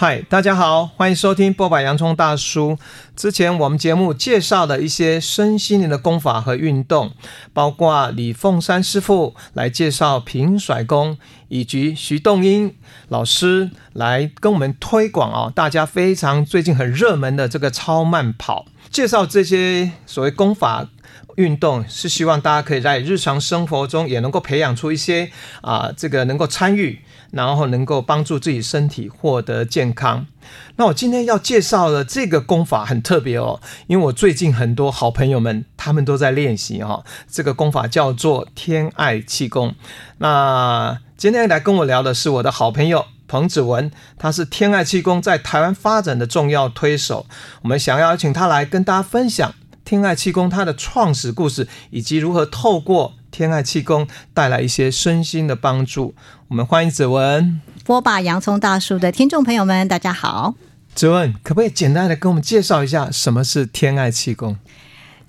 嗨，大家好，欢迎收听剥吧洋葱大叔。之前我们节目介绍了一些身心灵的功法和运动，包括李凤山师傅来介绍平甩功，以及徐洞英老师来跟我们推广哦，大家非常最近很热门的这个超慢跑。介绍这些所谓功法运动，是希望大家可以在日常生活中也能够培养出一些啊、这个能够参与。然后能够帮助自己身体获得健康。那我今天要介绍的这个功法很特别哦，因为我最近很多好朋友们他们都在练习哈、哦。这个功法叫做天爱气功。那今天来跟我聊的是我的好朋友彭子文，他是天爱气功在台湾发展的重要推手。我们想要请他来跟大家分享天爱气功它的创始故事，以及如何透过天爱气功带来一些身心的帮助。我们欢迎子文，播吧洋葱大叔的听众朋友们，大家好。子文，可不可以简单的跟我们介绍一下什么是天爱气功？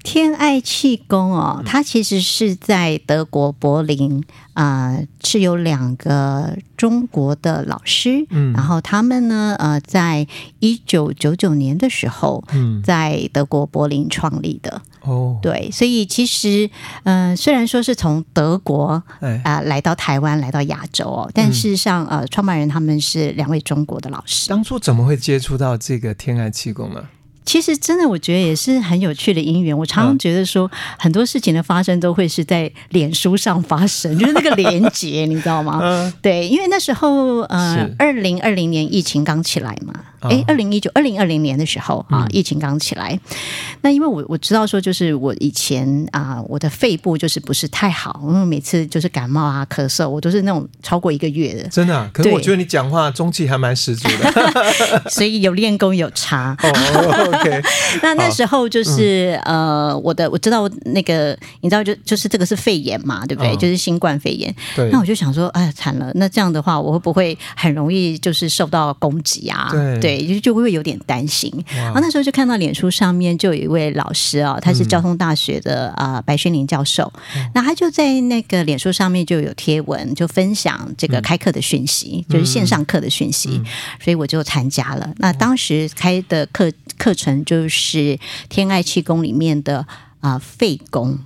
天爱气功哦，它其实是在德国柏林啊、呃，是有两个中国的老师，嗯，然后他们呢，呃，在一九九九年的时候，嗯，在德国柏林创立的。哦，对，所以其实，嗯、呃，虽然说是从德国啊、哎呃、来到台湾，来到亚洲哦，但事实上，呃，创办人他们是两位中国的老师。当初怎么会接触到这个天爱气功呢？其实真的，我觉得也是很有趣的因缘。我常常觉得说，很多事情的发生都会是在脸书上发生，就是那个连结，你知道吗？对，因为那时候呃，二零二零年疫情刚起来嘛。哎，二零一九、二零二零年的时候啊，疫情刚起来，嗯、那因为我我知道说，就是我以前啊，我的肺部就是不是太好，因为每次就是感冒啊、咳嗽，我都是那种超过一个月的。真的、啊？可是我觉得你讲话中气还蛮十足的，所以有练功有差。哦，OK。那那时候就是、嗯、呃，我的我知道那个，你知道就就是这个是肺炎嘛，对不对？哦、就是新冠肺炎。对。那我就想说，哎，惨了，那这样的话，我会不会很容易就是受到攻击啊？对。对，就就会有点担心。然后那时候就看到脸书上面就有一位老师啊、哦，他是交通大学的啊、呃、白宣林教授，那他就在那个脸书上面就有贴文，就分享这个开课的讯息，就是线上课的讯息，所以我就参加了。那当时开的课课程就是天爱气功里面的啊、呃、肺功。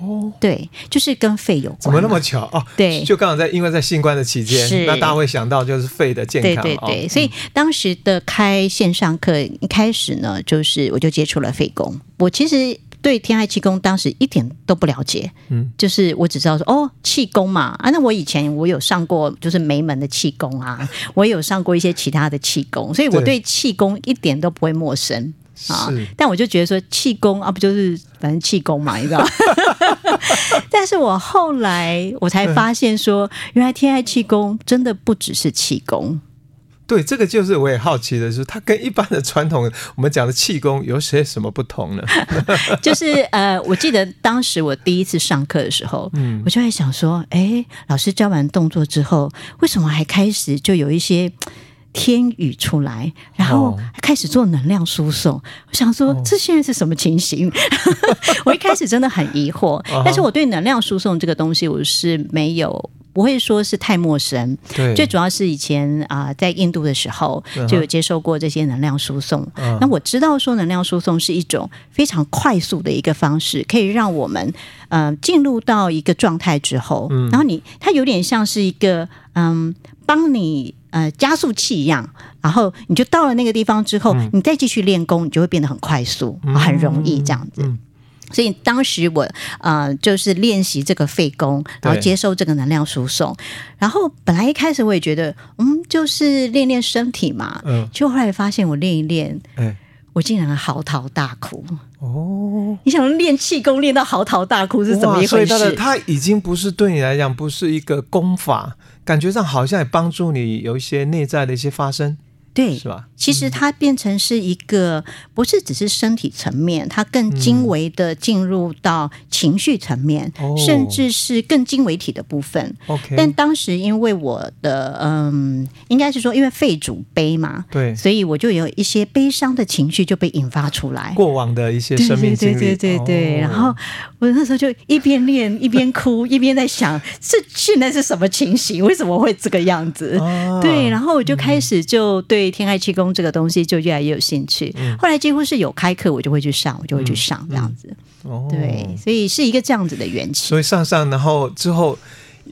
哦，对，就是跟肺有关。怎么那么巧哦？对，就刚好在因为在新冠的期间，那大家会想到就是肺的健康。对对对，哦、所以当时的开线上课一开始呢，就是我就接触了肺功。我其实对天爱气功当时一点都不了解，嗯，就是我只知道说哦，气功嘛啊，那我以前我有上过就是梅门的气功啊，我也有上过一些其他的气功，所以我对气功一点都不会陌生。啊！但我就觉得说气功啊，不就是反正气功嘛，你知道？但是我后来我才发现说，原来天爱气功真的不只是气功。对，这个就是我也好奇的是，它跟一般的传统我们讲的气功有些什么不同呢？就是呃，我记得当时我第一次上课的时候，嗯，我就会想说，哎，老师教完动作之后，为什么还开始就有一些？天宇出来，然后开始做能量输送。Oh. 我想说，这现在是什么情形？我一开始真的很疑惑，uh. 但是我对能量输送这个东西，我是没有不会说是太陌生。对，最主要是以前啊、呃，在印度的时候就有接受过这些能量输送。Uh -huh. 那我知道说，能量输送是一种非常快速的一个方式，可以让我们呃进入到一个状态之后，嗯、然后你它有点像是一个嗯帮你。呃，加速器一样，然后你就到了那个地方之后，嗯、你再继续练功，你就会变得很快速，嗯、很容易这样子。嗯、所以当时我呃，就是练习这个肺功，然后接受这个能量输送。然后本来一开始我也觉得，嗯，就是练练身体嘛。嗯。就后来发现我练一练，嗯、我竟然嚎啕大哭。哦。你想练气功练到嚎啕大哭是怎么一回事？所以它已经不是对你来讲不是一个功法。感觉上好像也帮助你有一些内在的一些发生，对，是吧？其实它变成是一个，不是只是身体层面，它更精微的进入到情绪层面，嗯、甚至是更精微体的部分。OK，但当时因为我的嗯，应该是说因为肺主悲嘛，对，所以我就有一些悲伤的情绪就被引发出来，过往的一些生命经历，对对对对对。哦、然后我那时候就一边练一边哭，一边在想，这现在是什么情形？为什么会这个样子？啊、对，然后我就开始就对天爱气功这个东西就越来越有兴趣。嗯、后来几乎是有开课，我就会去上，我就会去上这样子。对，所以是一个这样子的缘起。所以上上，然后之后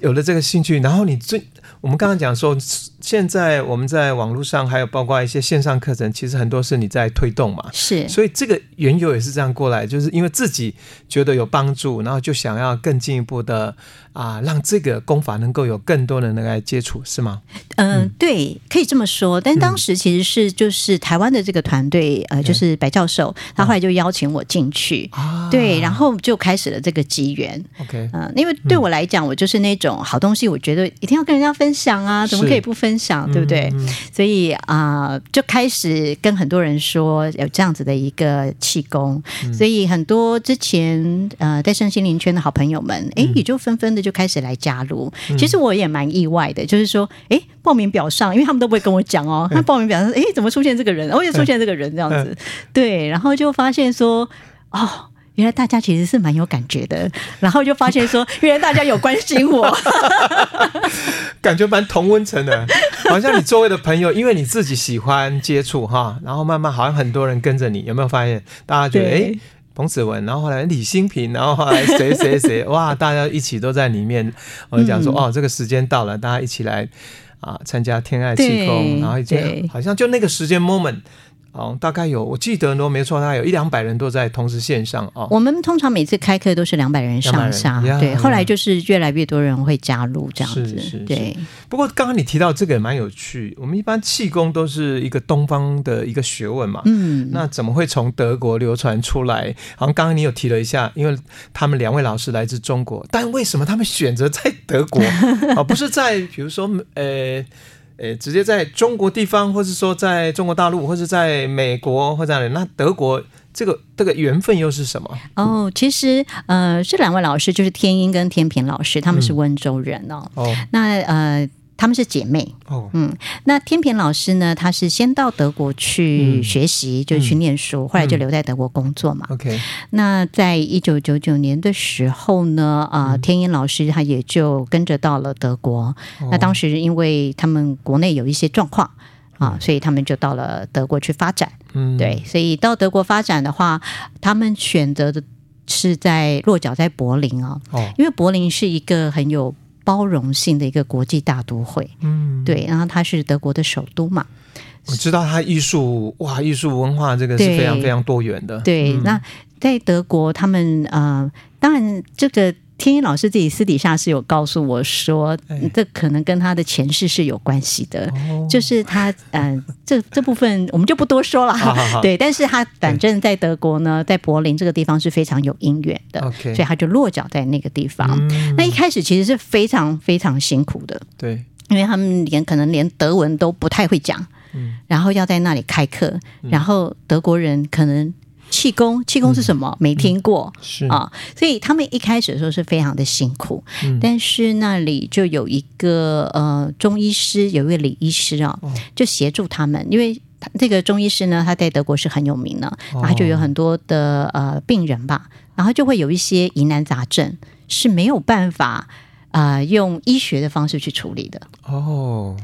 有了这个兴趣，然后你最我们刚刚讲说。现在我们在网络上，还有包括一些线上课程，其实很多是你在推动嘛。是，所以这个缘由也是这样过来，就是因为自己觉得有帮助，然后就想要更进一步的啊，让这个功法能够有更多人能来接触，是吗？呃、嗯，对，可以这么说。但当时其实是就是台湾的这个团队，嗯、呃，就是白教授，他后来就邀请我进去，啊、对，然后就开始了这个机缘。OK，嗯、呃，因为对我来讲，我就是那种好东西，我觉得一定要跟人家分享啊，怎么可以不分享？分享对不对？嗯嗯、所以啊、呃，就开始跟很多人说有这样子的一个气功，嗯、所以很多之前呃在身心灵圈的好朋友们，哎，也就纷纷的就开始来加入。嗯、其实我也蛮意外的，就是说，哎，报名表上，因为他们都不会跟我讲哦，那报名表上，哎，怎么出现这个人？哦，又出现这个人这样子，对，然后就发现说，哦。原来大家其实是蛮有感觉的，然后就发现说，原来大家有关心我，感觉蛮同温层的，好像你周围的朋友，因为你自己喜欢接触哈，然后慢慢好像很多人跟着你，有没有发现？大家觉得哎对，彭子文，然后后来李新平，然后后来谁谁谁，哇，大家一起都在里面，我就讲说、嗯、哦，这个时间到了，大家一起来啊参加天爱气功，然后一直好像就那个时间 moment。哦，大概有，我记得如果没错，大概有一两百人都在同时线上哦。我们通常每次开课都是两百人上下，对。后来就是越来越多人会加入这样子，是是是对。不过刚刚你提到这个也蛮有趣，我们一般气功都是一个东方的一个学问嘛，嗯，那怎么会从德国流传出来？好像刚刚你有提了一下，因为他们两位老师来自中国，但为什么他们选择在德国而 不是在比如说呃？诶，直接在中国地方，或是说在中国大陆，或是在美国，或者哪里？那德国这个这个缘分又是什么？哦，其实呃，这两位老师就是天音跟天平老师，他们是温州人哦。嗯、哦，那呃。他们是姐妹哦，嗯，那天平老师呢？他是先到德国去学习，嗯、就去念书，嗯、后来就留在德国工作嘛。OK，那在一九九九年的时候呢，啊、天音老师他也就跟着到了德国。哦、那当时因为他们国内有一些状况啊，所以他们就到了德国去发展。嗯，对，所以到德国发展的话，他们选择的是在落脚在柏林啊，哦，因为柏林是一个很有。包容性的一个国际大都会，嗯，对，然后它是德国的首都嘛。我知道它艺术哇，艺术文化这个是非常非常多元的。对，嗯、那在德国，他们呃，当然这个。天一老师自己私底下是有告诉我说，这可能跟他的前世是有关系的，哎、就是他嗯、呃，这这部分我们就不多说了。好好好。对，但是他反正在德国呢，在柏林这个地方是非常有姻缘的，所以他就落脚在那个地方。嗯、那一开始其实是非常非常辛苦的，对，因为他们连可能连德文都不太会讲，嗯、然后要在那里开课，然后德国人可能。气功，气功是什么？嗯、没听过，嗯、是。啊，所以他们一开始的时候是非常的辛苦，嗯、但是那里就有一个呃中医师，有一位李医师啊，哦、就协助他们，因为这个中医师呢，他在德国是很有名的，哦、然后就有很多的呃病人吧，然后就会有一些疑难杂症是没有办法啊、呃、用医学的方式去处理的。哦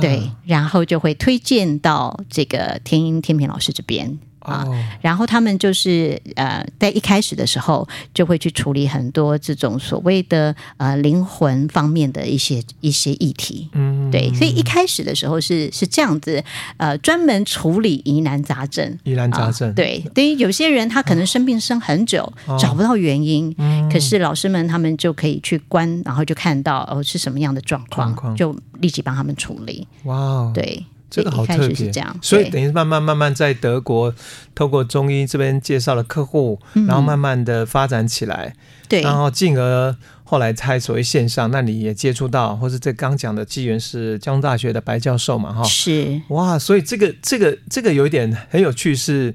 对，然后就会推荐到这个天音天平老师这边。啊，然后他们就是呃，在一开始的时候就会去处理很多这种所谓的呃灵魂方面的一些一些议题，嗯，对，所以一开始的时候是是这样子，呃，专门处理疑难杂症，疑难杂症，对，等于有些人他可能生病生很久，哦、找不到原因，嗯、可是老师们他们就可以去观，然后就看到哦是什么样的状况，状况就立即帮他们处理，哇、哦，对。这个好特别，所以等于慢慢慢慢在德国，透过中医这边介绍了客户，然后慢慢的发展起来，对，然后进而后来才所谓线上，那你也接触到，或是这刚讲的机缘是交通大学的白教授嘛？哈，是哇，所以这个这个这个有一点很有趣是。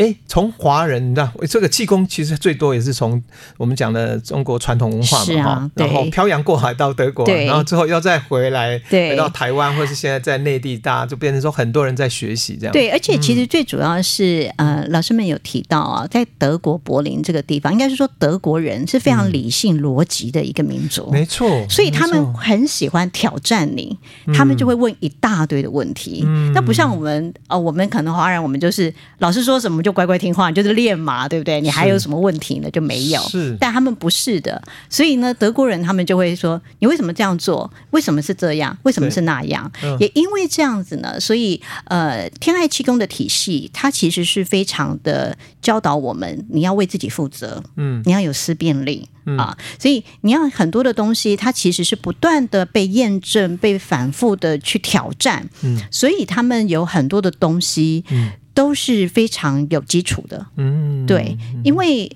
哎，从华人，你知道这个气功其实最多也是从我们讲的中国传统文化嘛，哈、啊，然后漂洋过海到德国，然后之后又再回来，回到台湾，或是现在在内地，大家就变成说很多人在学习这样。对，而且其实最主要是，嗯、呃，老师们有提到啊，在德国柏林这个地方，应该是说德国人是非常理性逻辑的一个民族，没错，所以他们很喜欢挑战你，他们就会问一大堆的问题。嗯、那不像我们啊、呃，我们可能华人，我们就是老师说什么就。乖乖听话，你就是练嘛，对不对？你还有什么问题呢？就没有。是，但他们不是的，所以呢，德国人他们就会说：“你为什么这样做？为什么是这样？为什么是那样？”嗯、也因为这样子呢，所以呃，天爱气功的体系，它其实是非常的教导我们，你要为自己负责，嗯，你要有思辨力、嗯、啊，所以你要很多的东西，它其实是不断的被验证、被反复的去挑战，嗯，所以他们有很多的东西，嗯。都是非常有基础的，嗯，对，因为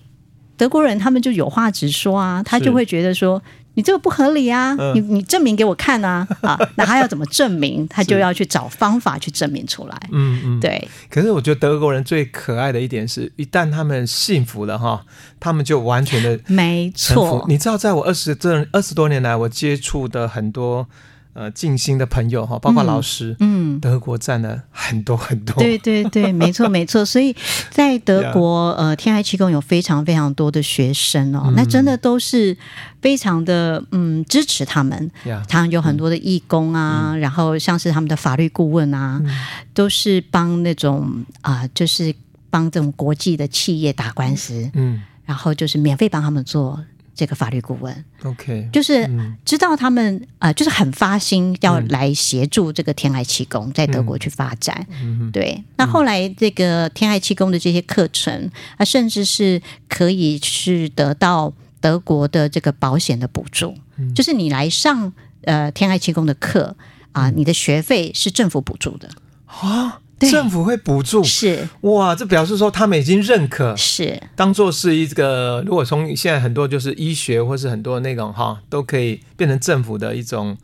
德国人他们就有话直说啊，他就会觉得说你这个不合理啊，你你证明给我看啊，啊，那他要怎么证明？他就要去找方法去证明出来，嗯嗯，对。可是我觉得德国人最可爱的一点是，一旦他们幸福了哈，他们就完全的没错。你知道，在我二十这二十多年来，我接触的很多。呃，静心的朋友哈，包括老师，嗯，嗯，德国占了很多很多。对对对，没错没错。所以在德国，呃，天爱气功有非常非常多的学生哦，嗯、那真的都是非常的嗯支持他们。他们有很多的义工啊，嗯、然后像是他们的法律顾问啊，嗯、都是帮那种啊、呃，就是帮这种国际的企业打官司，嗯，然后就是免费帮他们做。这个法律顾问，OK，就是知道他们啊、呃，就是很发心要来协助这个天爱气功在德国去发展。嗯、对，那后来这个天爱气功的这些课程啊，甚至是可以去得到德国的这个保险的补助，嗯、就是你来上呃天爱气功的课啊、呃，你的学费是政府补助的。啊。政府会补助，是。哇，这表示说他们已经认可，是。当做是一个，如果从现在很多就是医学或是很多那种哈，都可以变成政府的一种，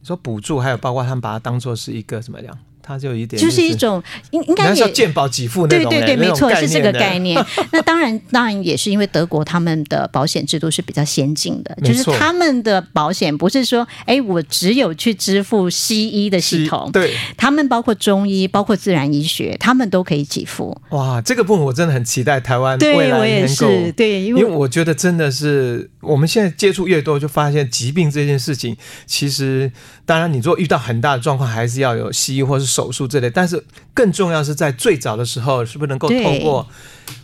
你说补助，还有包括他们把它当做是一个什么样？它就一点、就是，就是一种应应该是要健保给付那种，对对对，没错，是这个概念。那当然，当然也是因为德国他们的保险制度是比较先进的，就是他们的保险不是说，哎，我只有去支付西医的系统，对，他们包括中医、包括自然医学，他们都可以给付。哇，这个部分我真的很期待台湾未来能够，对，我也是，对，因为我觉得真的是我们现在接触越多，就发现疾病这件事情，其实当然你如果遇到很大的状况，还是要有西医或是手。术之类，但是更重要是在最早的时候，是不是能够透过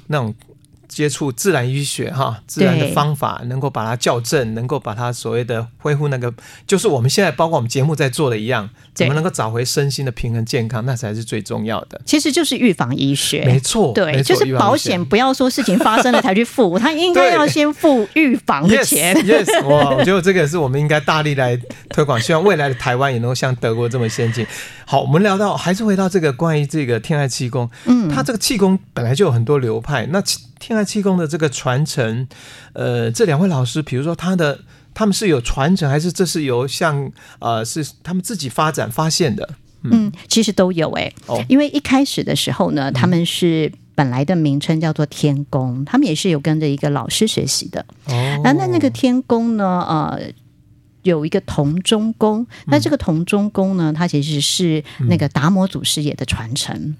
那种接触自然医学哈，自然的方法，能够把它校正，能够把它所谓的恢复那个，就是我们现在包括我们节目在做的一样，怎么能够找回身心的平衡健康，那才是最重要的。其实就是预防医学，没错，对，就是保险不要说事情发生了才去付，他应该要先付预防的钱。Yes, yes，哇，我觉得这个是我们应该大力来推广，希望未来的台湾也能够像德国这么先进。好，我们聊到还是回到这个关于这个天爱气功，嗯，它这个气功本来就有很多流派，那天爱气功的这个传承，呃，这两位老师，比如说他的他们是有传承，还是这是由像呃是他们自己发展发现的？嗯，嗯其实都有哎、欸，哦，因为一开始的时候呢，他们是本来的名称叫做天宫，他们也是有跟着一个老师学习的，哦，那那那个天宫呢，呃。有一个同中功，那这个同中宫呢，它其实是那个达摩祖师爷的传承，嗯、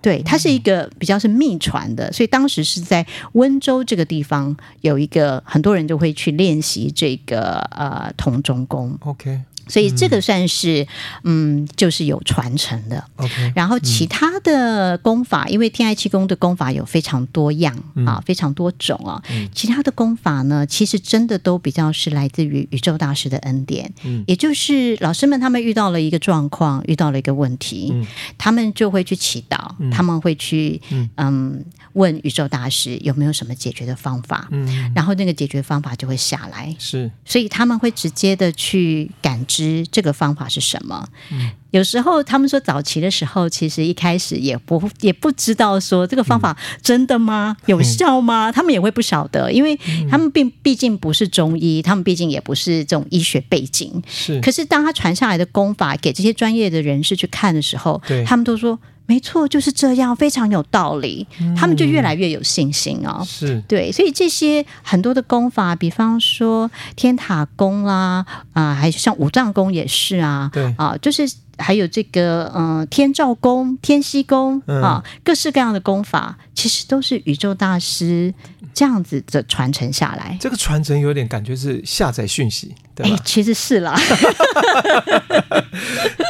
对，它是一个比较是秘传的，所以当时是在温州这个地方有一个很多人就会去练习这个呃同中功。OK。所以这个算是嗯，嗯，就是有传承的。Okay, 然后其他的功法，嗯、因为天爱气功的功法有非常多样、嗯、啊，非常多种啊。嗯、其他的功法呢，其实真的都比较是来自于宇宙大师的恩典。嗯，也就是老师们他们遇到了一个状况，遇到了一个问题，嗯、他们就会去祈祷，嗯、他们会去嗯。嗯问宇宙大师有没有什么解决的方法，嗯，然后那个解决方法就会下来，是，所以他们会直接的去感知这个方法是什么。嗯，有时候他们说早期的时候，其实一开始也不也不知道说这个方法真的吗？嗯、有效吗？他们也会不晓得，因为他们并毕竟不是中医，他们毕竟也不是这种医学背景。是，可是当他传下来的功法给这些专业的人士去看的时候，对他们都说。没错，就是这样，非常有道理。嗯、他们就越来越有信心哦。是对，所以这些很多的功法，比方说天塔功啦，啊、呃，还有像五脏功也是啊，对啊，就是还有这个嗯、呃，天照功、天息功啊，各式各样的功法，其实都是宇宙大师这样子的传承下来。这个传承有点感觉是下载讯息。哎，其实是啦。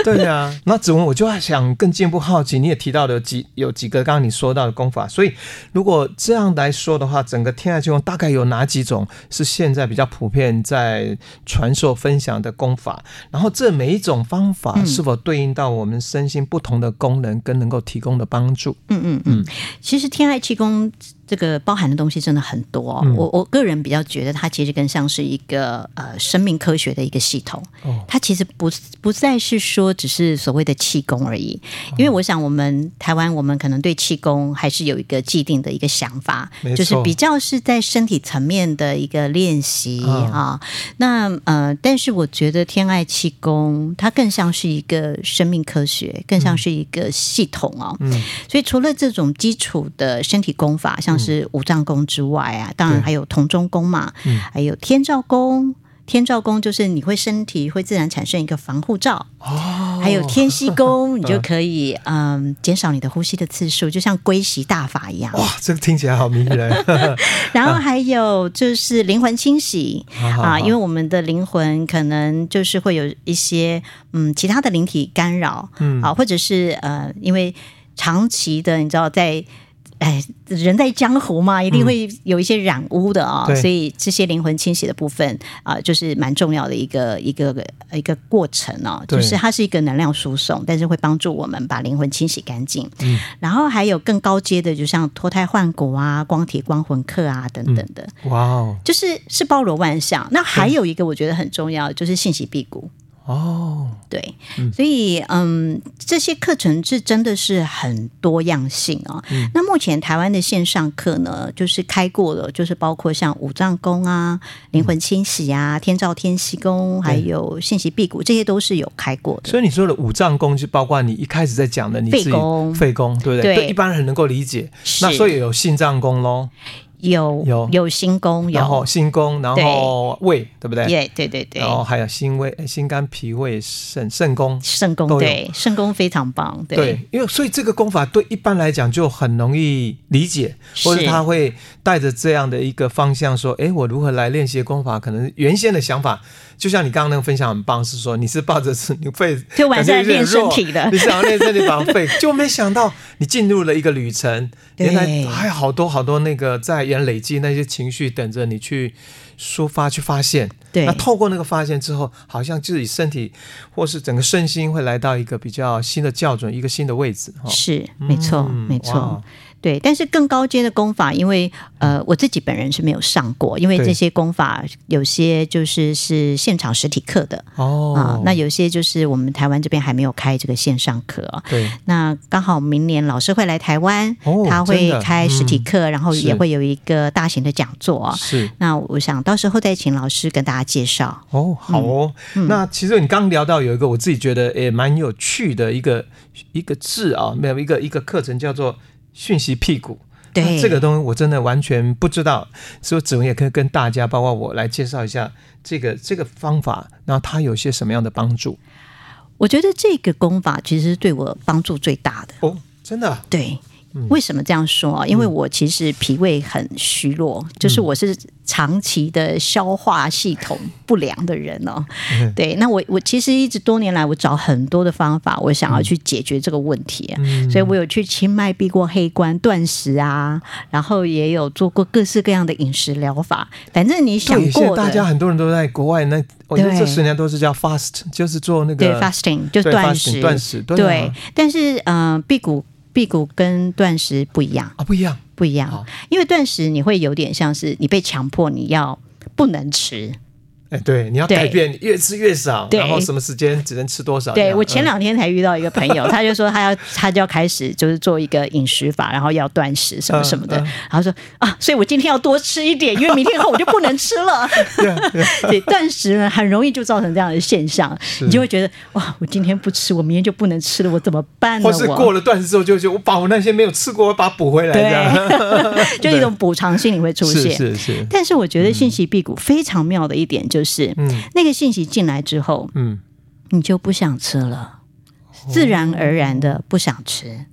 对呀、啊，那子文我就想更进一步好奇，你也提到的几有几个刚刚你说到的功法，所以如果这样来说的话，整个天爱气功大概有哪几种是现在比较普遍在传授分享的功法？然后这每一种方法是否对应到我们身心不同的功能跟能够提供的帮助？嗯嗯嗯，其实天爱气功。这个包含的东西真的很多，我我个人比较觉得它其实更像是一个呃生命科学的一个系统。哦、它其实不不再是说只是所谓的气功而已，因为我想我们台湾我们可能对气功还是有一个既定的一个想法，就是比较是在身体层面的一个练习啊、哦。那呃，但是我觉得天爱气功它更像是一个生命科学，更像是一个系统哦。嗯，所以除了这种基础的身体功法，像是五脏功之外啊，当然还有同中功嘛，嗯、还有天照功。天照功就是你会身体会自然产生一个防护罩，哦，还有天息功，你就可以嗯减少你的呼吸的次数，就像龟息大法一样。哇，这个听起来好迷人。然后还有就是灵魂清洗啊，啊，因为我们的灵魂可能就是会有一些嗯其他的灵体干扰，嗯啊，或者是呃因为长期的你知道在。哎，人在江湖嘛，一定会有一些染污的啊、哦，嗯、所以这些灵魂清洗的部分啊、呃，就是蛮重要的一个一个一个过程哦。就是它是一个能量输送，但是会帮助我们把灵魂清洗干净。嗯，然后还有更高阶的，就像脱胎换骨啊、光体光魂课啊等等的。嗯、哇哦，就是是包罗万象。那还有一个我觉得很重要，就是信息辟谷。哦，对，嗯、所以嗯，这些课程是真的是很多样性啊、哦。嗯、那目前台湾的线上课呢，就是开过了，就是包括像五脏功啊、灵魂清洗啊、嗯、天照天息功，还有信息辟谷，这些都是有开过的。所以你说的五脏功，就包括你一开始在讲的你自己肺功，肺功对不对？对，对一般人能够理解。那所以有心脏功喽。有有有心功，然后心功，然后胃，对不对？对对对对。然后还有心胃、心肝脾胃肾肾功，肾功对肾功非常棒。对，因为所以这个功法对一般来讲就很容易理解，或者他会带着这样的一个方向说：哎，我如何来练习功法？可能原先的想法，就像你刚刚那个分享很棒，是说你是抱着是你肺就完全练身体的，你想要练身体把肺，就没想到你进入了一个旅程，原来还有好多好多那个在。累积那些情绪，等着你去抒发、去发现。对，那透过那个发现之后，好像自己身体或是整个身心会来到一个比较新的校准，一个新的位置。是，没错，嗯、没错。对，但是更高阶的功法，因为呃，我自己本人是没有上过，因为这些功法有些就是是现场实体课的哦，那有些就是我们台湾这边还没有开这个线上课。对，那刚好明年老师会来台湾，哦、他会开实体课，嗯、然后也会有一个大型的讲座。是，那我想到时候再请老师跟大家介绍。哦，好哦。嗯、那其实你刚聊到有一个我自己觉得也蛮有趣的一个一个字啊，没有一个一个课程叫做。讯息屁股，对这个东西我真的完全不知道，所以子文也可以跟大家，包括我来介绍一下这个这个方法，然后它有些什么样的帮助？我觉得这个功法其实是对我帮助最大的哦，真的对。为什么这样说啊？因为我其实脾胃很虚弱，嗯、就是我是长期的消化系统不良的人哦。嗯、对，那我我其实一直多年来，我找很多的方法，我想要去解决这个问题。嗯、所以我有去清迈避过黑关断食啊，然后也有做过各式各样的饮食疗法。反正你想过，大家很多人都在国外，那我觉得这十年都是叫 fast，就是做那个对 fasting，就断食断食。对，对，但是嗯、呃，辟谷。辟谷跟断食不一样。啊，不一样，不一样。因为断食你会有点像是你被强迫你要不能吃哎，对，你要改变，越吃越少，然后什么时间只能吃多少？对，我前两天才遇到一个朋友，他就说他要他就要开始就是做一个饮食法，然后要断食什么什么的，然后说啊，所以我今天要多吃一点，因为明天后我就不能吃了。对，断食呢很容易就造成这样的现象，你就会觉得哇，我今天不吃，我明天就不能吃了，我怎么办呢？或是过了断食之后，就就我把我那些没有吃过，我把它补回来，对，就一种补偿心理会出现。是是。但是我觉得信息辟谷非常妙的一点就是。就是，嗯，那个信息进来之后，嗯，你就不想吃了，自然而然的不想吃。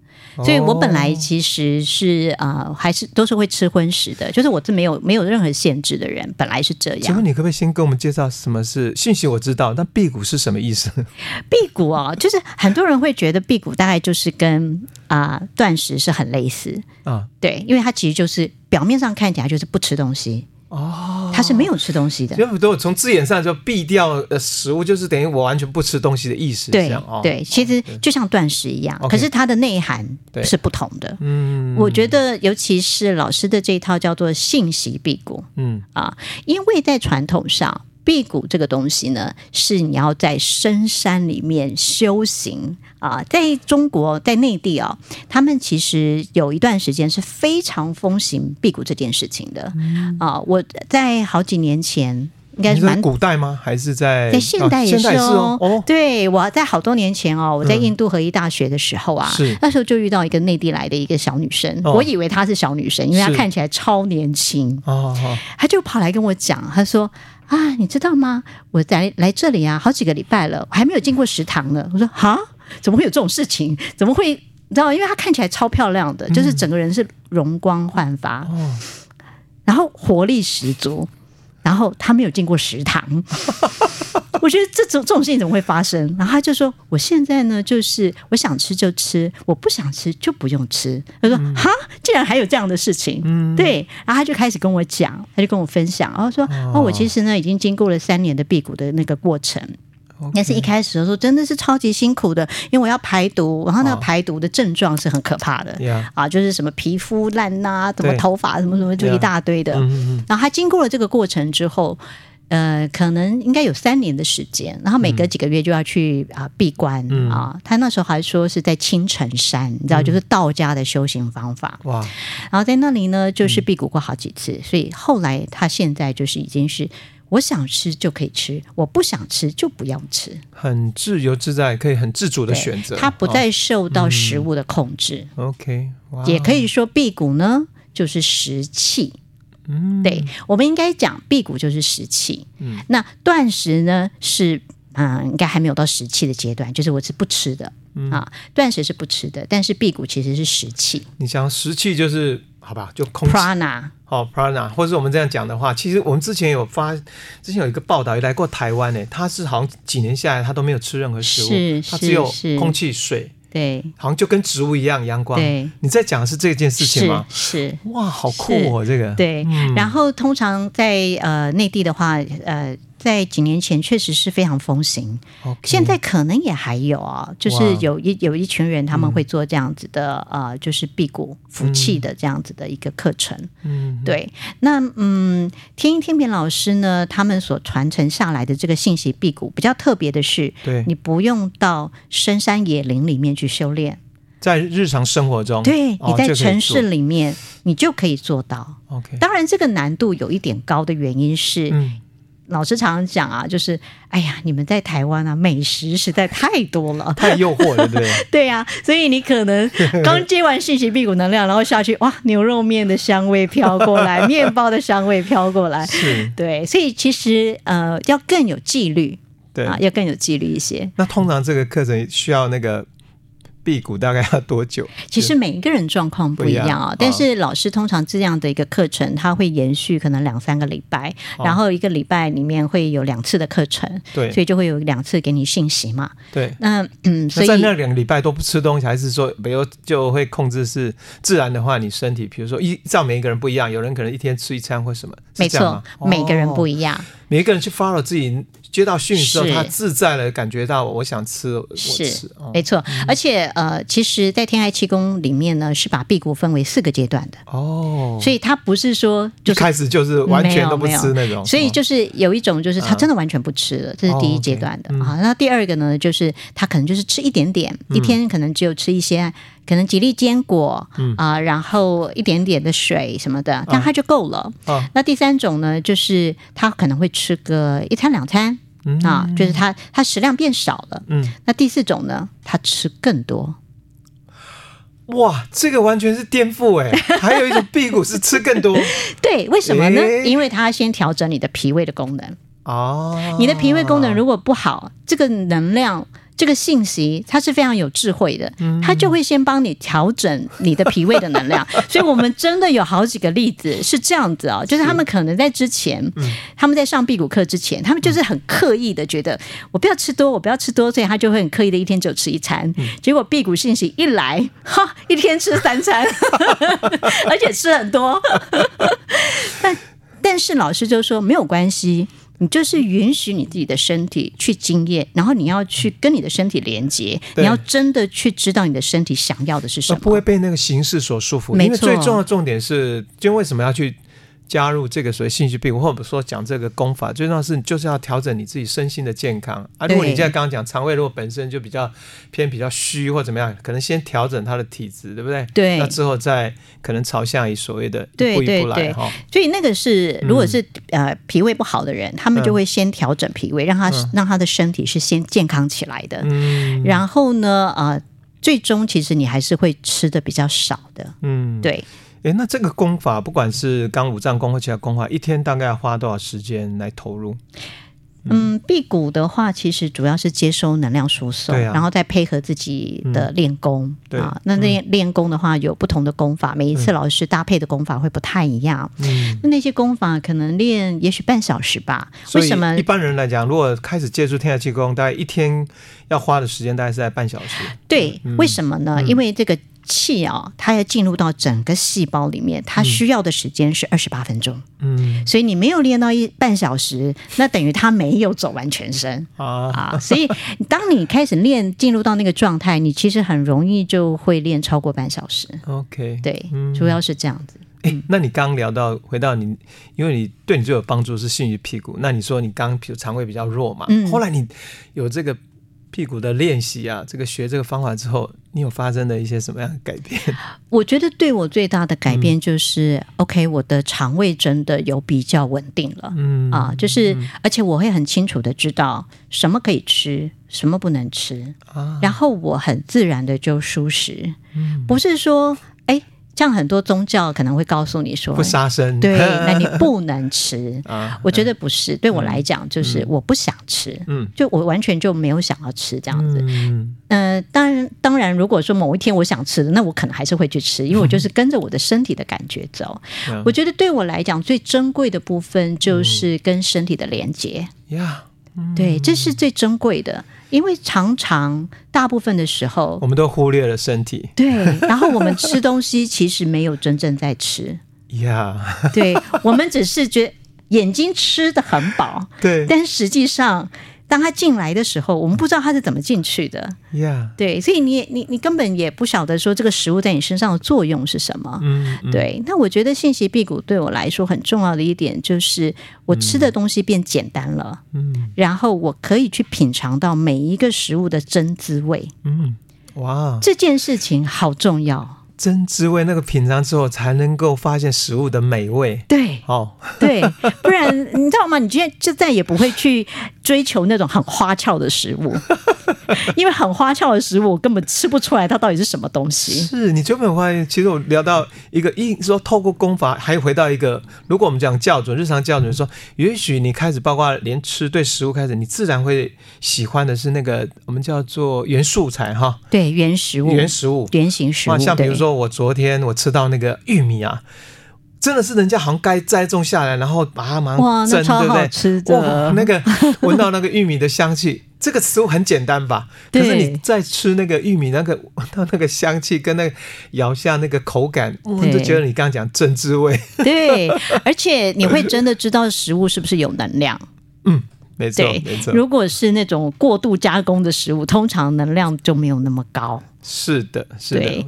所以我本来其实是啊、呃，还是都是会吃荤食的，就是我是没有没有任何限制的人，本来是这样。请问你可不可以先跟我们介绍什么是信息？我知道，但辟谷是什么意思？辟谷哦，就是很多人会觉得辟谷大概就是跟啊、呃、断食是很类似啊，对，因为它其实就是表面上看起来就是不吃东西。哦，他是没有吃东西的。因为都从字眼上就避掉呃食物，就是等于我完全不吃东西的意思。对，对，其实就像断食一样，可是它的内涵是不同的。嗯，我觉得尤其是老师的这一套叫做信息辟谷。嗯啊，因为在传统上。辟谷这个东西呢，是你要在深山里面修行啊。在中国，在内地啊，他们其实有一段时间是非常风行辟谷这件事情的。嗯、啊，我在好几年前，应该是蛮古代吗？还是在在现代也是哦。是哦哦对，我在好多年前哦，我在印度合一大学的时候啊，嗯、那时候就遇到一个内地来的一个小女生，哦、我以为她是小女生，因为她看起来超年轻。哦，她就跑来跟我讲，她说。啊，你知道吗？我在来这里啊，好几个礼拜了，我还没有进过食堂呢。我说哈，怎么会有这种事情？怎么会？你知道，因为她看起来超漂亮的，就是整个人是容光焕发，嗯、然后活力十足。然后他没有进过食堂，我觉得这种这种事情怎么会发生？然后他就说：“我现在呢，就是我想吃就吃，我不想吃就不用吃。”他说：“哈，竟然还有这样的事情？”嗯，对。然后他就开始跟我讲，他就跟我分享，然后说：“哦，我其实呢，已经经过了三年的辟谷的那个过程。”但是一开始的时候真的是超级辛苦的，因为我要排毒，然后那个排毒的症状是很可怕的，oh. 啊，就是什么皮肤烂呐、啊，什么头发什么什么就一大堆的。Yeah. 然后他经过了这个过程之后，呃，可能应该有三年的时间，然后每隔几个月就要去啊闭关、嗯、啊。他那时候还说是在青城山，你知道，就是道家的修行方法。哇！然后在那里呢，就是辟谷过好几次，所以后来他现在就是已经是。我想吃就可以吃，我不想吃就不要吃，很自由自在，可以很自主的选择。他不再受到食物的控制。哦嗯、OK，也可以说辟谷呢就是食气。嗯，对，我们应该讲辟谷就是食气。嗯，那断食呢是嗯、呃，应该还没有到食气的阶段，就是我是不吃的、嗯、啊。断食是不吃的，但是辟谷其实是食气。你想食气就是好吧，就空 prana。好，prana，或者是我们这样讲的话，其实我们之前有发，之前有一个报道，也来过台湾诶，他是好像几年下来，他都没有吃任何食物，他只有空气、水，对，好像就跟植物一样，阳光。对，你在讲的是这件事情吗？是，是哇，好酷哦，这个。对，嗯、然后通常在呃内地的话，呃。在几年前确实是非常风行，Okay. 现在可能也还有啊，就是有一有一群人他们会做这样子的，嗯、呃，就是辟谷服气的这样子的一个课程。嗯，对。那嗯，天一天平老师呢，他们所传承下来的这个信息辟谷比较特别的是，对，你不用到深山野林里面去修炼，在日常生活中，对，你在城市里面，哦、你就可以做到。OK，当然这个难度有一点高的原因是，嗯。老师常常讲啊，就是哎呀，你们在台湾啊，美食实在太多了，太诱惑了，对不对？对呀、啊，所以你可能刚接完信息辟谷能量，然后下去哇，牛肉面的香味飘过来，面包的香味飘过来，是对，所以其实呃，要更有纪律，对啊，要更有纪律一些。那通常这个课程需要那个。辟谷大概要多久？其实每一个人状况不一样啊，但是老师通常这样的一个课程，它会延续可能两三个礼拜，然后一个礼拜里面会有两次的课程，对，所以就会有两次给你信息嘛。对，那嗯，所以在那两个礼拜都不吃东西，还是说没有就会控制是自然的话，你身体比如说依照每一个人不一样，有人可能一天吃一餐或什么，没错，每个人不一样，每一个人去 follow 自己。接到讯息之后，他自在的，感觉到我想吃，我是吃，哦、没错。而且呃，其实，在天爱气宫里面呢，是把辟谷分为四个阶段的。哦，所以他不是说就是开始就是完全都不吃那种，所以就是有一种就是他真的完全不吃了，嗯、这是第一阶段的。啊。那、哦 okay 嗯、第二个呢，就是他可能就是吃一点点，嗯、一天可能只有吃一些。可能几粒坚果，嗯。啊、呃，然后一点点的水什么的，但它就够了。哦、那第三种呢，就是他可能会吃个一餐两餐，嗯、啊，就是他他食量变少了。嗯，那第四种呢，他吃更多。哇，这个完全是颠覆哎！还有一种辟谷是吃更多，对，为什么呢？诶因为它先调整你的脾胃的功能。哦，你的脾胃功能如果不好，这个能量。这个信息它是非常有智慧的，它就会先帮你调整你的脾胃的能量。所以，我们真的有好几个例子是这样子啊、哦，就是他们可能在之前，他们在上辟谷课之前，他们就是很刻意的觉得我不要吃多，我不要吃多，所以他就会很刻意的一天只有吃一餐。结果辟谷信息一来，哈，一天吃三餐，而且吃很多。但但是老师就说没有关系。你就是允许你自己的身体去经验，然后你要去跟你的身体连接，你要真的去知道你的身体想要的是什么，不会被那个形式所束缚。没错。因为最重要的重点是，就为什么要去？加入这个所谓兴趣病，或者说讲这个功法，最重要是就是要调整你自己身心的健康啊。如果你现在刚刚讲肠胃如果本身就比较偏比较虚或怎么样，可能先调整它的体质，对不对？对。那之后再可能朝向以所谓的一步一步来哈。所以那个是如果是呃脾胃不好的人，他们就会先调整脾胃，让他让他的身体是先健康起来的。嗯。然后呢，呃，最终其实你还是会吃的比较少的。嗯，对。哎，那这个功法，不管是刚五脏功或其他功法，一天大概要花多少时间来投入？嗯，辟谷的话，其实主要是接收能量输送，啊、然后再配合自己的练功、嗯、啊。那练练功的话，有不同的功法，每一次老师搭配的功法会不太一样。嗯，那那些功法可能练也许半小时吧。为什么？一般人来讲，如果开始接触天下气功，大概一天要花的时间大概是在半小时。对，嗯、为什么呢？因为这个。气啊，它要进入到整个细胞里面，它需要的时间是二十八分钟。嗯，所以你没有练到一半小时，那等于它没有走完全身啊，啊。所以当你开始练，进入到那个状态，你其实很容易就会练超过半小时。OK，对，嗯、主要是这样子。哎，那你刚聊到回到你，因为你对你最有帮助是性欲屁股，那你说你刚比如肠胃比较弱嘛，嗯、后来你有这个。辟谷的练习啊，这个学这个方法之后，你有发生的一些什么样的改变？我觉得对我最大的改变就是、嗯、OK，我的肠胃真的有比较稳定了。嗯啊，就是、嗯、而且我会很清楚的知道什么可以吃，什么不能吃，啊、然后我很自然的就舒适，嗯、不是说哎。像很多宗教可能会告诉你说，不杀生，对，那你不能吃。我觉得不是，对我来讲就是我不想吃，嗯，就我完全就没有想要吃这样子。嗯，呃，当然，当然，如果说某一天我想吃的，那我可能还是会去吃，因为我就是跟着我的身体的感觉走。我觉得对我来讲最珍贵的部分就是跟身体的连接。呀，对，这是最珍贵的。因为常常大部分的时候，我们都忽略了身体。对，然后我们吃东西其实没有真正在吃。呀.对，我们只是觉得眼睛吃的很饱。对，但实际上。当他进来的时候，我们不知道他是怎么进去的。Yeah. 对，所以你你你根本也不晓得说这个食物在你身上的作用是什么。嗯，嗯对。那我觉得信息辟谷对我来说很重要的一点就是，我吃的东西变简单了。嗯，然后我可以去品尝到每一个食物的真滋味。嗯，哇，这件事情好重要。真滋味，那个品尝之后才能够发现食物的美味。对，哦，对，不然你知道吗？你今天就再也不会去追求那种很花俏的食物，因为很花俏的食物我根本吃不出来它到底是什么东西。是你就没有发现？其实我聊到一个一说透过功法，还回到一个，如果我们讲校准，日常校准说，也许你开始包括连吃对食物开始，你自然会喜欢的是那个我们叫做原素材哈。对，原食物，原食物，原型食物，像比如说。我昨天我吃到那个玉米啊，真的是人家好像该栽种下来，然后把它马上蒸，对不对？吃的，那个闻到那个玉米的香气，这个食物很简单吧？可是你在吃那个玉米，那个闻到 那个香气跟那个咬下那个口感，我就觉得你刚刚讲真滋味。对，而且你会真的知道食物是不是有能量。嗯。没错，对，没错。如果是那种过度加工的食物，通常能量就没有那么高。是的，是的。对，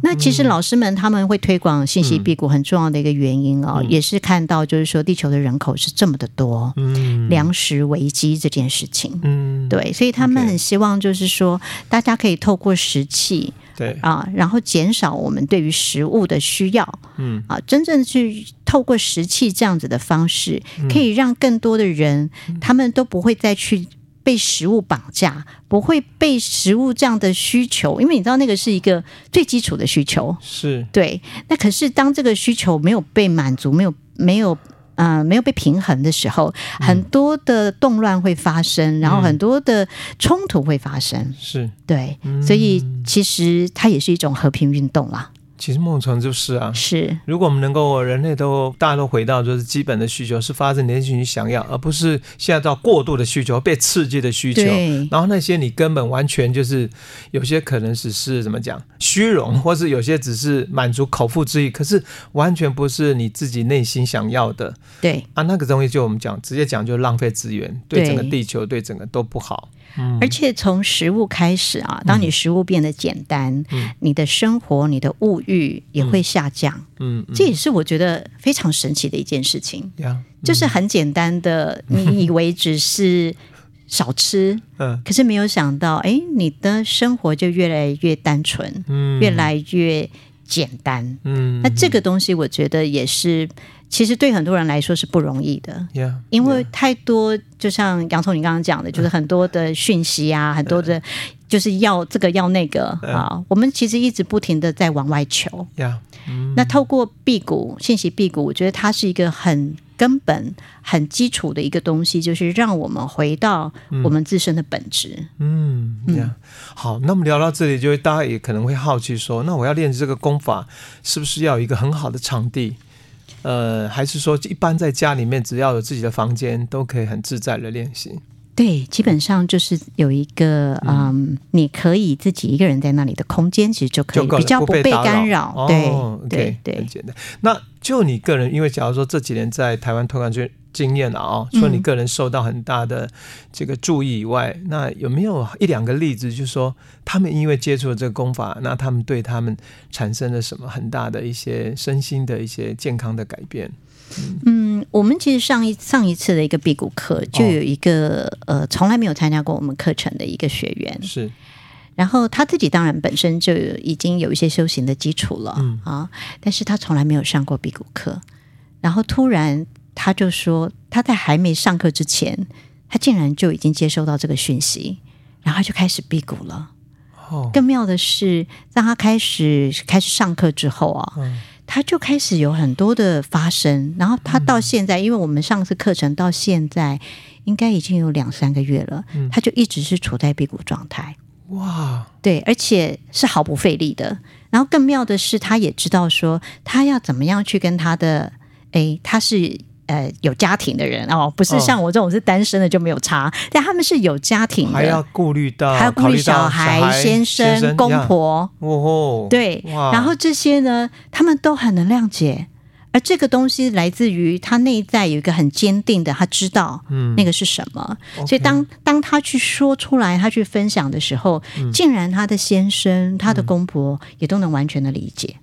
那其实老师们他们会推广信息辟谷很重要的一个原因哦，嗯、也是看到就是说地球的人口是这么的多，嗯，粮食危机这件事情，嗯，对，所以他们很希望就是说大家可以透过食器，对。啊，然后减少我们对于食物的需要，嗯。啊，真正去透过食器这样子的方式，可以让更多的人他们都不会再去。被食物绑架，不会被食物这样的需求，因为你知道那个是一个最基础的需求，是对。那可是当这个需求没有被满足，没有没有呃没有被平衡的时候，嗯、很多的动乱会发生，然后很多的冲突会发生，是对。所以其实它也是一种和平运动啦。其实梦成就是啊，是。如果我们能够人类都大家都回到就是基本的需求，是发自内心想要，而不是现在到过度的需求、被刺激的需求。然后那些你根本完全就是有些可能只是怎么讲虚荣，或是有些只是满足口腹之欲，可是完全不是你自己内心想要的。对。啊，那个东西就我们讲直接讲就浪费资源，对整个地球对整个都不好。嗯。而且从食物开始啊，当你食物变得简单，嗯，你的生活、你的物欲。也会下降，嗯，嗯，这也是我觉得非常神奇的一件事情。嗯、就是很简单的，你以为只是少吃，嗯，可是没有想到，哎，你的生活就越来越单纯，嗯，越来越简单，嗯。那这个东西，我觉得也是，其实对很多人来说是不容易的，yeah, 因为太多，就像洋葱你刚刚讲的，就是很多的讯息啊，很多的。就是要这个要那个啊，我们其实一直不停的在往外求。那透过辟谷信息辟谷，我觉得它是一个很根本、很基础的一个东西，就是让我们回到我们自身的本质。嗯，嗯，好，那么聊到这里，就大家也可能会好奇说，那我要练这个功法，是不是要有一个很好的场地？呃，还是说一般在家里面，只要有自己的房间，都可以很自在的练习？对，基本上就是有一个嗯，嗯，你可以自己一个人在那里的空间，其实就可以比较不被干扰。对、哦、对对，很简单。那就你个人，因为假如说这几年在台湾推广经经验了啊，除了你个人受到很大的这个注意以外，嗯、那有没有一两个例子，就是说他们因为接触了这个功法，那他们对他们产生了什么很大的一些身心的一些健康的改变？嗯，我们其实上一上一次的一个辟谷课，就有一个、哦、呃从来没有参加过我们课程的一个学员，是，然后他自己当然本身就已经有一些修行的基础了，嗯。啊，但是他从来没有上过辟谷课，然后突然他就说他在还没上课之前，他竟然就已经接收到这个讯息，然后他就开始辟谷了。哦，更妙的是，当他开始开始上课之后啊。嗯他就开始有很多的发生，然后他到现在，嗯、因为我们上次课程到现在应该已经有两三个月了，嗯、他就一直是处在辟谷状态。哇，对，而且是毫不费力的。然后更妙的是，他也知道说他要怎么样去跟他的，诶，他是。呃，有家庭的人哦，不是像我这种是单身的就没有差，哦、但他们是有家庭的，还要顾虑到，还要顾虑小孩、先生、公婆，哦，对，然后这些呢，他们都很能谅解，而这个东西来自于他内在有一个很坚定的，他知道，嗯，那个是什么，嗯、所以当当他去说出来，他去分享的时候，嗯、竟然他的先生、他的公婆也都能完全的理解。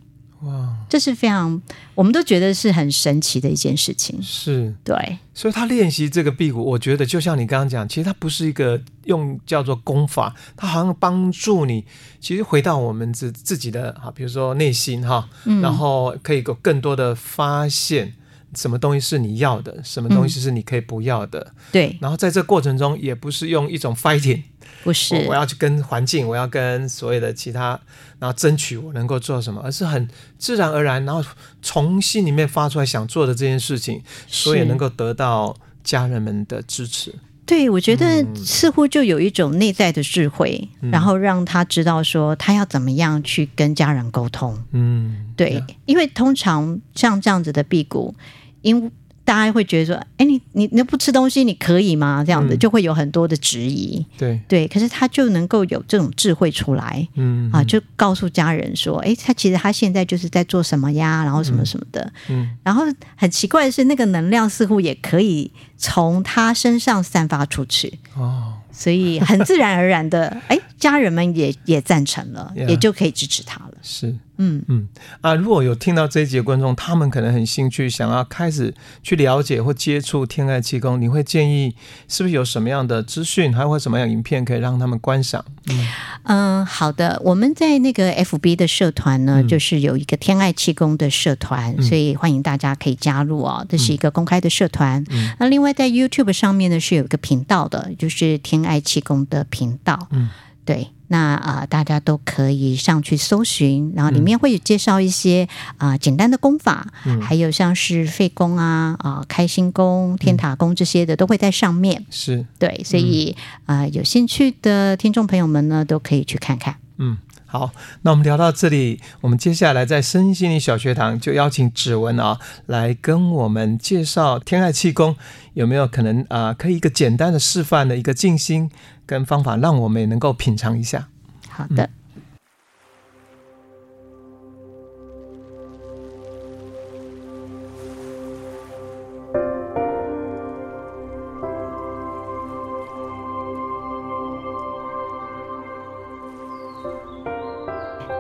哇，这是非常，我们都觉得是很神奇的一件事情。是，对，所以他练习这个辟谷，我觉得就像你刚刚讲，其实它不是一个用叫做功法，它好像帮助你，其实回到我们自自己的哈，比如说内心哈，嗯、然后可以有更多的发现，什么东西是你要的，什么东西是你可以不要的。嗯、对，然后在这过程中，也不是用一种 fighting。不是。我，我要去跟环境，我要跟所有的其他，然后争取我能够做什么，而是很自然而然，然后从心里面发出来想做的这件事情，所以能够得到家人们的支持。对，我觉得似乎就有一种内在的智慧，嗯、然后让他知道说他要怎么样去跟家人沟通。嗯，对，因为通常像这样子的辟谷，因大家会觉得说，哎，你你你不吃东西，你可以吗？这样子、嗯、就会有很多的质疑。对。对，可是他就能够有这种智慧出来，嗯啊，就告诉家人说，哎，他其实他现在就是在做什么呀，然后什么什么的，嗯，然后很奇怪的是，那个能量似乎也可以从他身上散发出去。哦。所以很自然而然的，哎，家人们也也赞成了 也就可以支持他了。是，嗯嗯啊，如果有听到这一集的观众，他们可能很兴趣，想要开始去了解或接触天爱气功，你会建议是不是有什么样的资讯，还有什么样影片可以让他们观赏？嗯，嗯好的，我们在那个 FB 的社团呢，嗯、就是有一个天爱气功的社团，嗯、所以欢迎大家可以加入哦。这是一个公开的社团。嗯、那另外在 YouTube 上面呢，是有一个频道的，就是天爱。爱气功的频道，嗯，对，那啊、呃，大家都可以上去搜寻，然后里面会有介绍一些啊、呃、简单的功法，嗯，还有像是肺功啊、啊、呃、开心功、天塔功这些的都会在上面，是。对，所以啊、呃，有兴趣的听众朋友们呢，都可以去看看，嗯。好，那我们聊到这里，我们接下来在身心灵小学堂就邀请指纹啊来跟我们介绍天爱气功，有没有可能啊、可以一个简单的示范的一个静心跟方法，让我们也能够品尝一下。好的。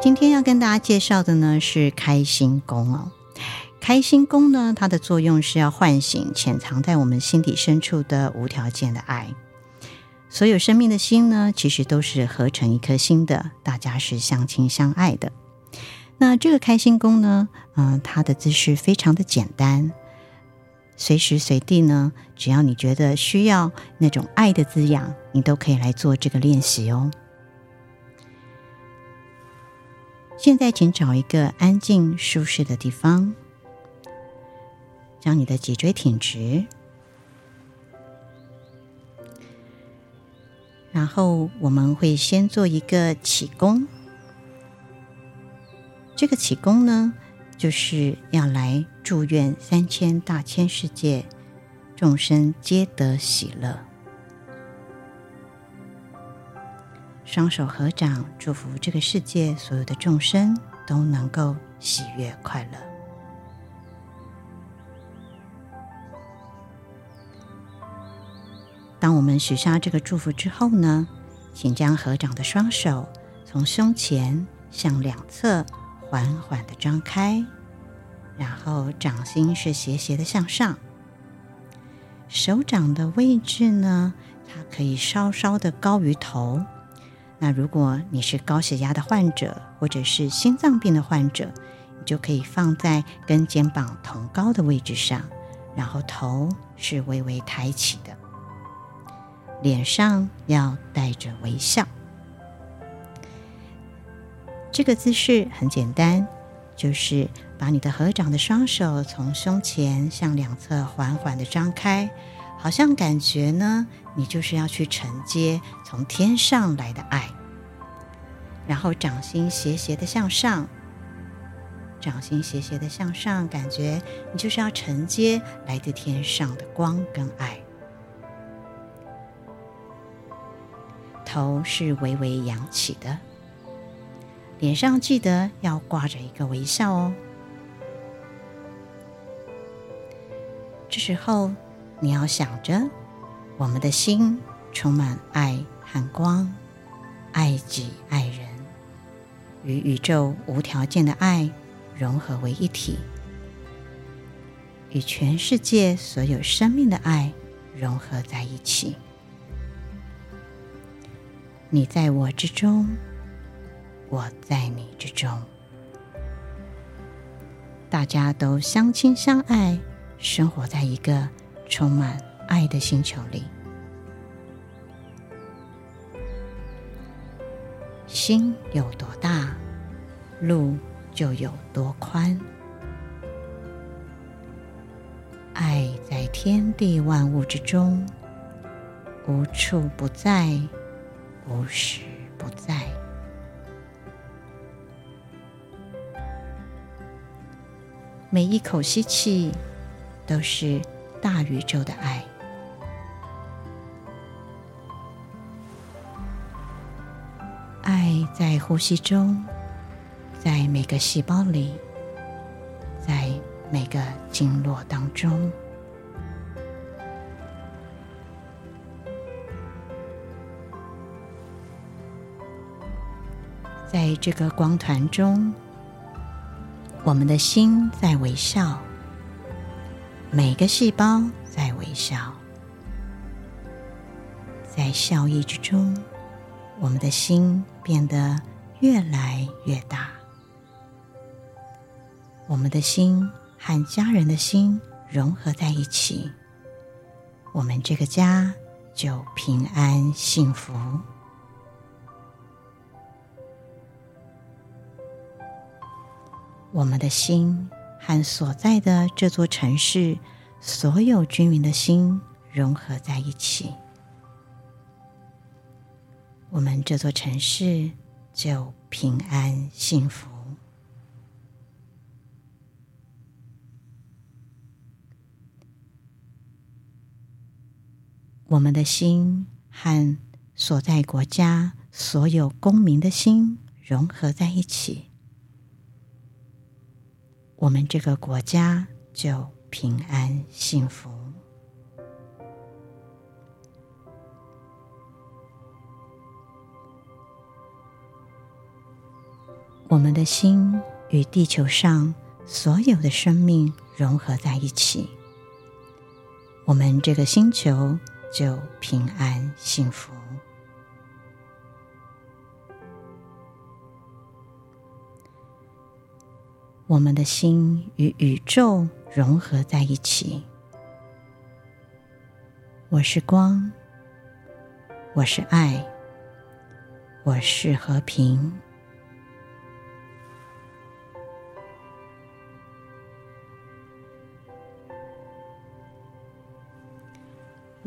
今天要跟大家介绍的呢是开心功哦。开心功呢，它的作用是要唤醒潜藏在我们心底深处的无条件的爱。所有生命的心呢，其实都是合成一颗心的，大家是相亲相爱的。那这个开心功呢，嗯、它的姿势非常的简单，随时随地呢，只要你觉得需要那种爱的滋养，你都可以来做这个练习哦。现在，请找一个安静、舒适的地方，将你的脊椎挺直，然后我们会先做一个起功。这个起功呢，就是要来祝愿三千大千世界众生皆得喜乐。双手合掌，祝福这个世界所有的众生都能够喜悦快乐。当我们许下这个祝福之后呢，请将合掌的双手从胸前向两侧缓缓的张开，然后掌心是斜斜的向上。手掌的位置呢，它可以稍稍的高于头。那如果你是高血压的患者，或者是心脏病的患者，你就可以放在跟肩膀同高的位置上，然后头是微微抬起的，脸上要带着微笑。这个姿势很简单，就是把你的合掌的双手从胸前向两侧缓缓的张开。好像感觉呢，你就是要去承接从天上来的爱，然后掌心斜斜的向上，掌心斜斜的向上，感觉你就是要承接来自天上的光跟爱。头是微微扬起的，脸上记得要挂着一个微笑哦。这时候。你要想着，我们的心充满爱和光，爱己爱人，与宇宙无条件的爱融合为一体，与全世界所有生命的爱融合在一起。你在我之中，我在你之中，大家都相亲相爱，生活在一个。充满爱的星球里，心有多大，路就有多宽。爱在天地万物之中，无处不在，无时不在。每一口吸气，都是。大宇宙的爱。在呼吸中，在每个细胞里，在每个经络当中。在这个光团中，我们的心在微笑，每个细胞在微笑，在笑意之中，我们的心变得越来越大。我们的心和家人的心融合在一起，我们这个家就平安幸福。我们的心和所在的这座城市所有居民的心融合在一起，我们这座城市就平安幸福。我们的心和所在国家所有公民的心融合在一起。我们这个国家就平安幸福。我们的心与地球上所有的生命融合在一起，我们这个星球就平安幸福。我们的心与宇宙融合在一起。我是光，我是爱，我是和平。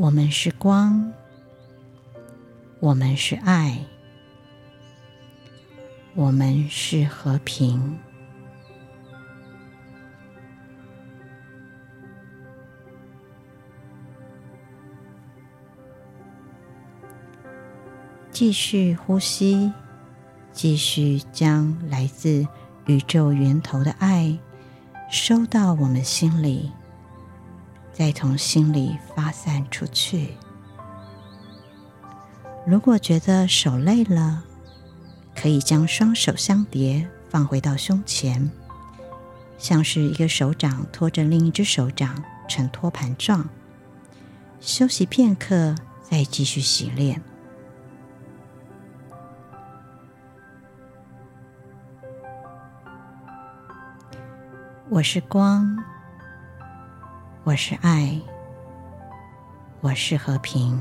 我们是光，我们是爱，我们是和平。继续呼吸，继续将来自宇宙源头的爱收到我们心里，再从心里发散出去。如果觉得手累了，可以将双手相叠，放回到胸前，像是一个手掌托着另一只手掌，呈托盘状。休息片刻，再继续洗练。我是光，我是爱，我是和平。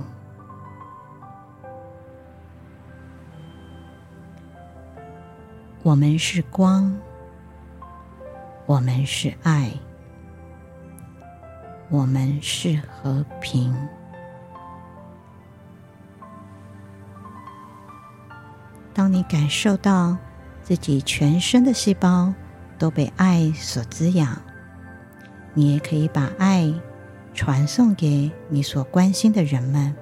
我们是光，我们是爱，我们是和平。当你感受到自己全身的细胞，都被爱所滋养，你也可以把爱传送给你所关心的人们，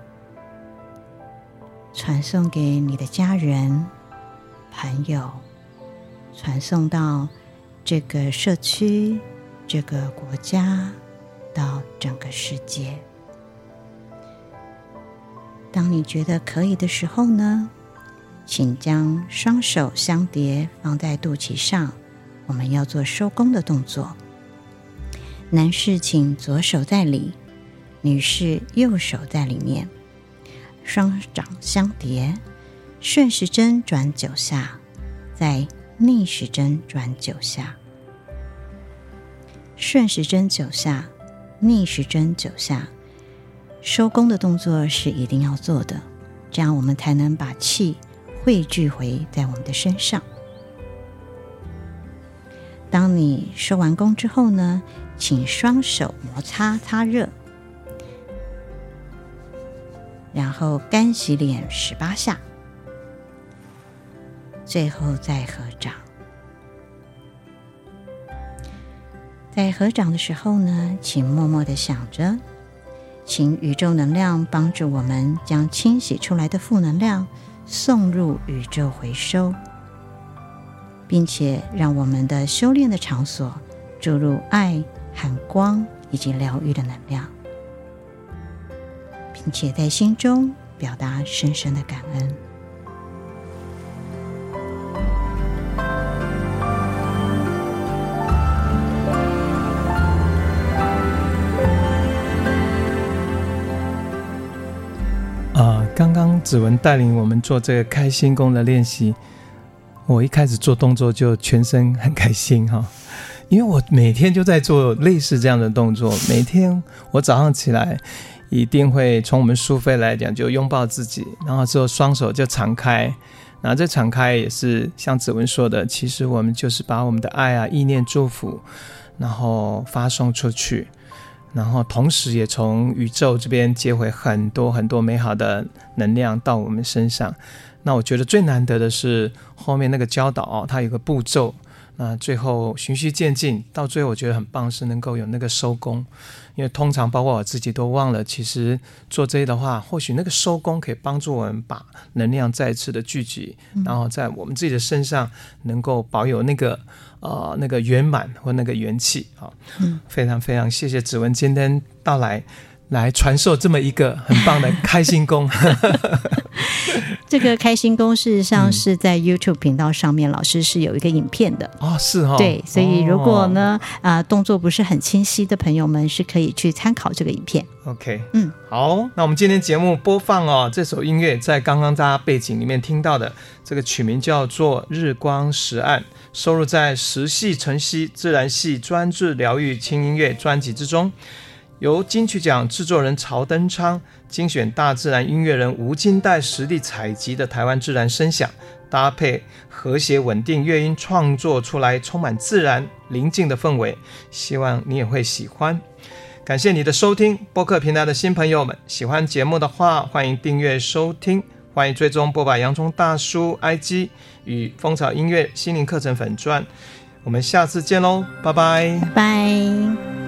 传送给你的家人、朋友，传送到这个社区、这个国家，到整个世界。当你觉得可以的时候呢，请将双手相叠放在肚脐上。我们要做收工的动作。男士请左手在里，女士右手在里面，双掌相叠，顺时针转九下，再逆时针转九下，顺时针九下，逆时针九下。收功的动作是一定要做的，这样我们才能把气汇聚回在我们的身上。当你收完功之后呢，请双手摩擦擦热，然后干洗脸十八下，最后再合掌。在合掌的时候呢，请默默的想着，请宇宙能量帮助我们将清洗出来的负能量送入宇宙回收，并且让我们的修炼的场所注入爱和光以及疗愈的能量，并且在心中表达深深的感恩。刚刚子文带领我们做这个开心功的练习，我一开始做动作就全身很开心哈，因为我每天就在做类似这样的动作。每天我早上起来一定会从我们苏菲来讲，就拥抱自己，然后之后双手就敞开，然后这敞开也是像子文说的，其实我们就是把我们的爱啊、意念、祝福，然后发送出去。然后，同时也从宇宙这边接回很多很多美好的能量到我们身上。那我觉得最难得的是后面那个教导哦，它有个步骤。那最后循序渐进，到最后我觉得很棒，是能够有那个收工。因为通常包括我自己都忘了，其实做这些的话，或许那个收工可以帮助我们把能量再次的聚集，嗯、然后在我们自己的身上能够保有那个呃那个圆满或那个元气啊。嗯，非常非常谢谢子文今天到来。来传授这么一个很棒的开心功。这个开心功事实上是在 YouTube 频道上面，老师是有一个影片的哦，是哈、哦，对，所以如果呢啊、呃、动作不是很清晰的朋友们，是可以去参考这个影片。OK，嗯，好，那我们今天节目播放哦，这首音乐在刚刚大家背景里面听到的这个曲名叫做《日光石案》，收录在石系晨曦自然系专治疗愈轻音乐专辑之中。由金曲奖制作人曹登昌精选大自然音乐人吴金代实地采集的台湾自然声响，搭配和谐稳定乐音，创作出来充满自然宁静的氛围。希望你也会喜欢。感谢你的收听，播客平台的新朋友们，喜欢节目的话，欢迎订阅收听，欢迎追踪播把洋葱大叔 IG 与蜂巢音乐心灵课程粉钻。我们下次见喽，拜拜，拜。